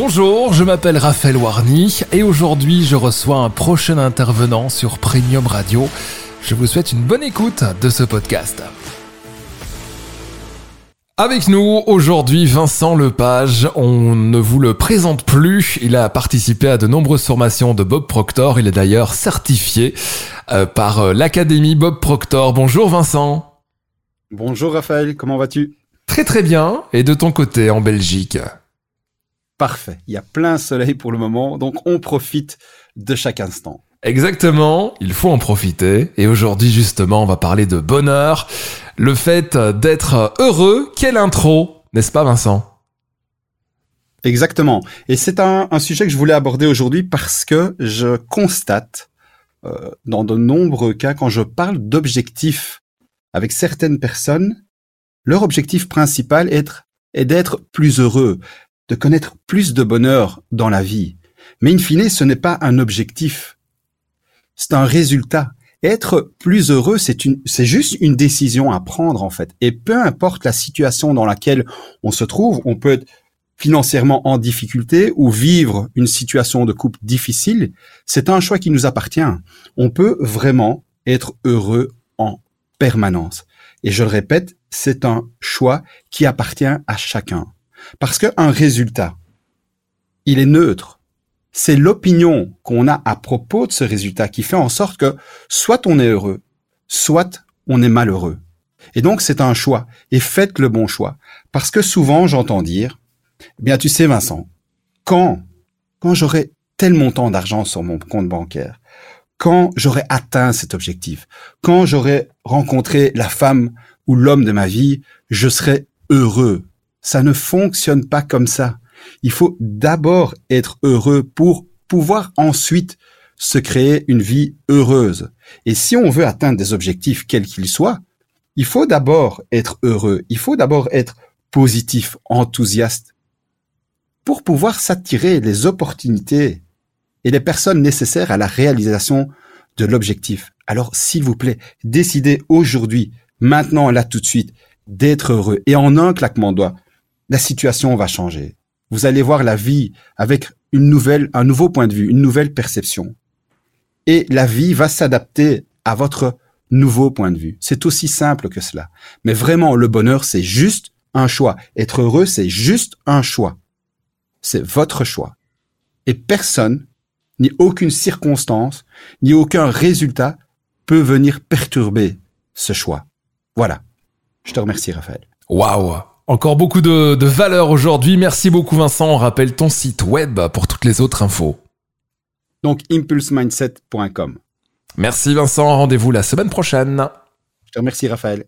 Bonjour, je m'appelle Raphaël Warny et aujourd'hui je reçois un prochain intervenant sur Premium Radio. Je vous souhaite une bonne écoute de ce podcast. Avec nous aujourd'hui Vincent Lepage, on ne vous le présente plus, il a participé à de nombreuses formations de Bob Proctor, il est d'ailleurs certifié euh, par euh, l'Académie Bob Proctor. Bonjour Vincent. Bonjour Raphaël, comment vas-tu? Très très bien, et de ton côté en Belgique? Parfait, il y a plein soleil pour le moment, donc on profite de chaque instant. Exactement, il faut en profiter. Et aujourd'hui justement, on va parler de bonheur, le fait d'être heureux. Quelle intro, n'est-ce pas Vincent? Exactement. Et c'est un, sujet que je voulais aborder aujourd'hui parce que je constate euh, dans de nombreux cas, quand je parle d'objectifs avec certaines personnes, leur objectif principal est, est d'être plus heureux, de connaître plus de bonheur dans la vie. Mais in fine, ce n'est pas un objectif c'est un résultat. Être plus heureux, c'est une, c'est juste une décision à prendre en fait. Et peu importe la situation dans laquelle on se trouve, on peut être financièrement en difficulté ou vivre une situation de couple difficile, c'est un choix qui nous appartient. On peut vraiment être heureux en permanence. Et je le répète, c'est un choix qui appartient à chacun. Parce qu'un résultat, il est neutre c'est l'opinion qu'on a à propos de ce résultat qui fait en sorte que soit on est heureux, soit on est malheureux. Et donc c'est un choix. Et faites le bon choix. Parce que souvent j'entends dire, eh bien tu sais Vincent, quand, quand j'aurai tel montant d'argent sur mon compte bancaire, quand j'aurai atteint cet objectif, quand j'aurai rencontré la femme ou l'homme de ma vie, je serai heureux. Ça ne fonctionne pas comme ça. Il faut d'abord être heureux pour pouvoir ensuite se créer une vie heureuse. Et si on veut atteindre des objectifs quels qu'ils soient, il faut d'abord être heureux, il faut d'abord être positif, enthousiaste, pour pouvoir s'attirer les opportunités et les personnes nécessaires à la réalisation de l'objectif. Alors, s'il vous plaît, décidez aujourd'hui, maintenant, là, tout de suite, d'être heureux. Et en un claquement de doigts, la situation va changer vous allez voir la vie avec une nouvelle, un nouveau point de vue, une nouvelle perception. Et la vie va s'adapter à votre nouveau point de vue. C'est aussi simple que cela. Mais vraiment, le bonheur, c'est juste un choix. Être heureux, c'est juste un choix. C'est votre choix. Et personne, ni aucune circonstance, ni aucun résultat peut venir perturber ce choix. Voilà. Je te remercie, Raphaël. Waouh encore beaucoup de, de valeur aujourd'hui. Merci beaucoup Vincent. On rappelle ton site web pour toutes les autres infos. Donc impulsemindset.com. Merci Vincent. Rendez-vous la semaine prochaine. Je te remercie Raphaël.